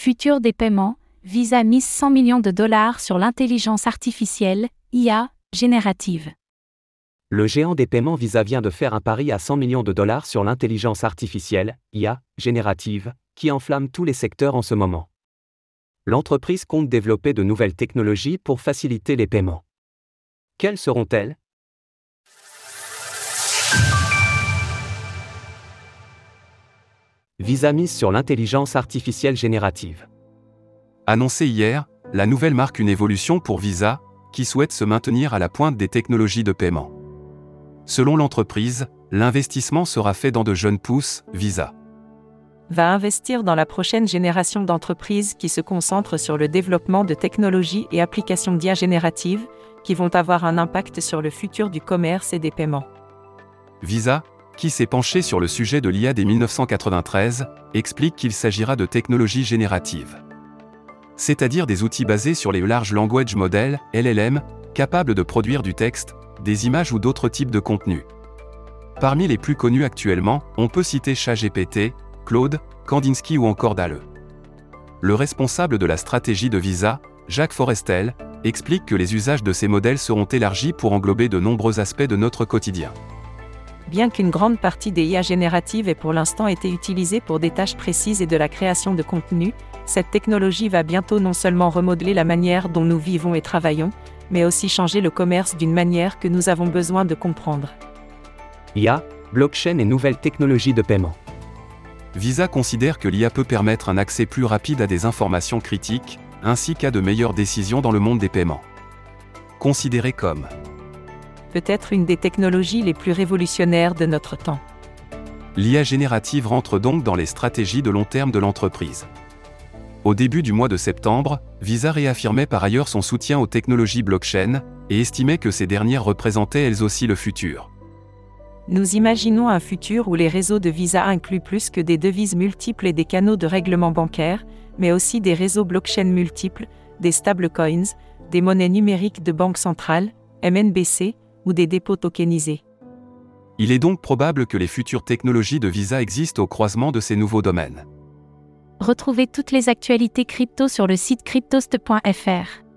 Futur des paiements, Visa mise 100 millions de dollars sur l'intelligence artificielle, IA, générative. Le géant des paiements Visa vient de faire un pari à 100 millions de dollars sur l'intelligence artificielle, IA, générative, qui enflamme tous les secteurs en ce moment. L'entreprise compte développer de nouvelles technologies pour faciliter les paiements. Quelles seront-elles? Visa mise sur l'intelligence artificielle générative. Annoncé hier, la nouvelle marque une évolution pour Visa, qui souhaite se maintenir à la pointe des technologies de paiement. Selon l'entreprise, l'investissement sera fait dans de jeunes pousses, Visa va investir dans la prochaine génération d'entreprises qui se concentrent sur le développement de technologies et applications d'IA génératives qui vont avoir un impact sur le futur du commerce et des paiements. Visa, qui s'est penché sur le sujet de l'IA dès 1993, explique qu'il s'agira de technologies génératives. C'est-à-dire des outils basés sur les Large Language Models, LLM, capables de produire du texte, des images ou d'autres types de contenus. Parmi les plus connus actuellement, on peut citer ChatGPT, Claude, Kandinsky ou encore Dalle. Le responsable de la stratégie de Visa, Jacques Forestel, explique que les usages de ces modèles seront élargis pour englober de nombreux aspects de notre quotidien. Bien qu'une grande partie des IA génératives ait pour l'instant été utilisée pour des tâches précises et de la création de contenu, cette technologie va bientôt non seulement remodeler la manière dont nous vivons et travaillons, mais aussi changer le commerce d'une manière que nous avons besoin de comprendre. IA, blockchain et nouvelles technologies de paiement. Visa considère que l'IA peut permettre un accès plus rapide à des informations critiques, ainsi qu'à de meilleures décisions dans le monde des paiements. Considéré comme peut-être une des technologies les plus révolutionnaires de notre temps. L'IA générative rentre donc dans les stratégies de long terme de l'entreprise. Au début du mois de septembre, Visa réaffirmait par ailleurs son soutien aux technologies blockchain et estimait que ces dernières représentaient elles aussi le futur. Nous imaginons un futur où les réseaux de Visa incluent plus que des devises multiples et des canaux de règlement bancaire, mais aussi des réseaux blockchain multiples, des stablecoins, des monnaies numériques de banque centrale, MNBC, ou des dépôts tokenisés. Il est donc probable que les futures technologies de Visa existent au croisement de ces nouveaux domaines. Retrouvez toutes les actualités crypto sur le site cryptost.fr.